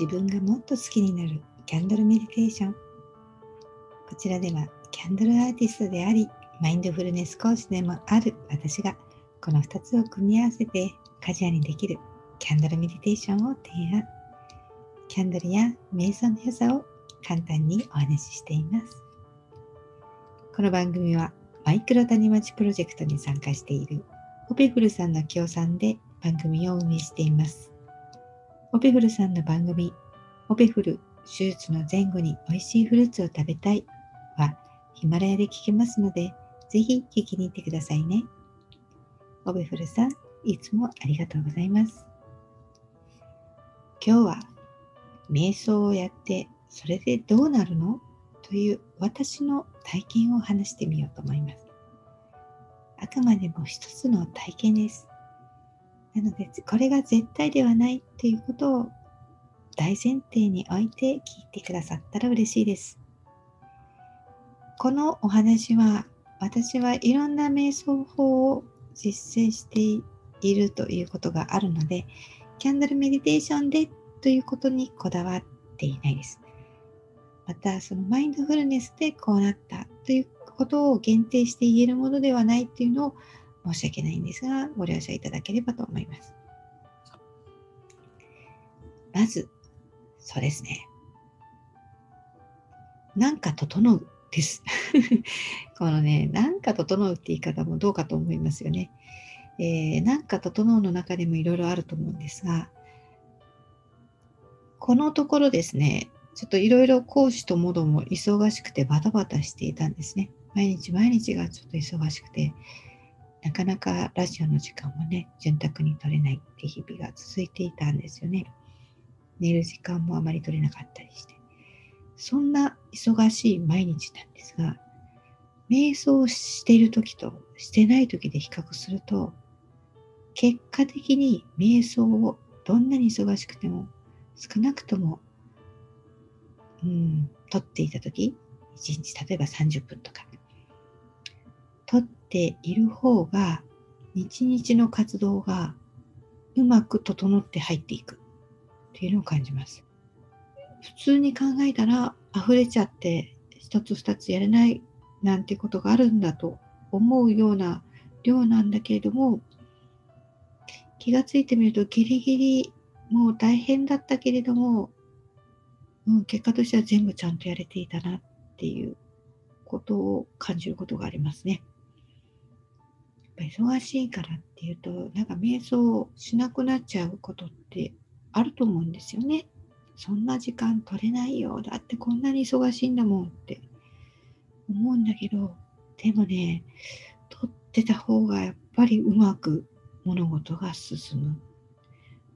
自分がもっと好きになるキャンドルメディテーション。こちらではキャンドルアーティストでありマインドフルネス講師でもある私がこの2つを組み合わせてカジュアルにできるキャンドルメディテーションを提案。キャンドルや瞑想の良さを簡単にお話ししています。この番組はマイクロ谷町プロジェクトに参加しているオペフルさんの協賛で番組を運営しています。オペフルさんの番組、オペフル手術の前後に美味しいフルーツを食べたいはヒマラヤで聞けますので、ぜひ聞きに行ってくださいね。オペフルさん、いつもありがとうございます。今日は瞑想をやってそれでどうなるの？という私の体験を話してみようと思います。あくまでも一つの体験です。なので、これが絶対ではないということを大前提に置いて聞いてくださったら嬉しいです。このお話は、私はいろんな瞑想法を実践しているということがあるので、キャンドルメディテーションでということにこだわっていないです。また、そのマインドフルネスでこうなったということを限定して言えるものではないっていうのを申し訳ないんですが、ご了承いただければと思います。まず、そうですね。なんか整うです。このね、なんか整うって言い方もどうかと思いますよね。えー、なんか整うの中でもいろいろあると思うんですが、このところですね、ちょっといろいろ講師ともども忙しくてバタバタしていたんですね。毎日毎日がちょっと忙しくて、なかなかラジオの時間もね、潤沢に取れないって日々が続いていたんですよね。寝る時間もあまり取れなかったりして。そんな忙しい毎日なんですが、瞑想している時としてない時で比較すると、結果的に瞑想をどんなに忙しくても少なくとも、うん、取っていた時、1日例えば30分とか取っている方が日々の活動がうまく整って入っていくっていうのを感じます。普通に考えたら溢れちゃって一つ二つやれないなんてことがあるんだと思うような量なんだけれども気がついてみるとギリギリもう大変だったけれども、うん、結果としては全部ちゃんとやれていたなっていうことを感じることがありますね。ぱ忙しいからっていうとなんか瞑想しなくなっちゃうことってあると思うんですよね。そんな時間取れないよだってこんなに忙しいんだもんって思うんだけどでもね取ってた方がやっぱりうまく物事が進む。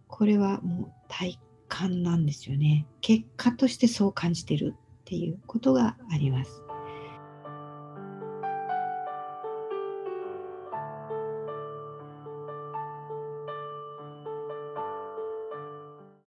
これはもう体感なんですよね。結果としてそう感じてるっていうことがあります。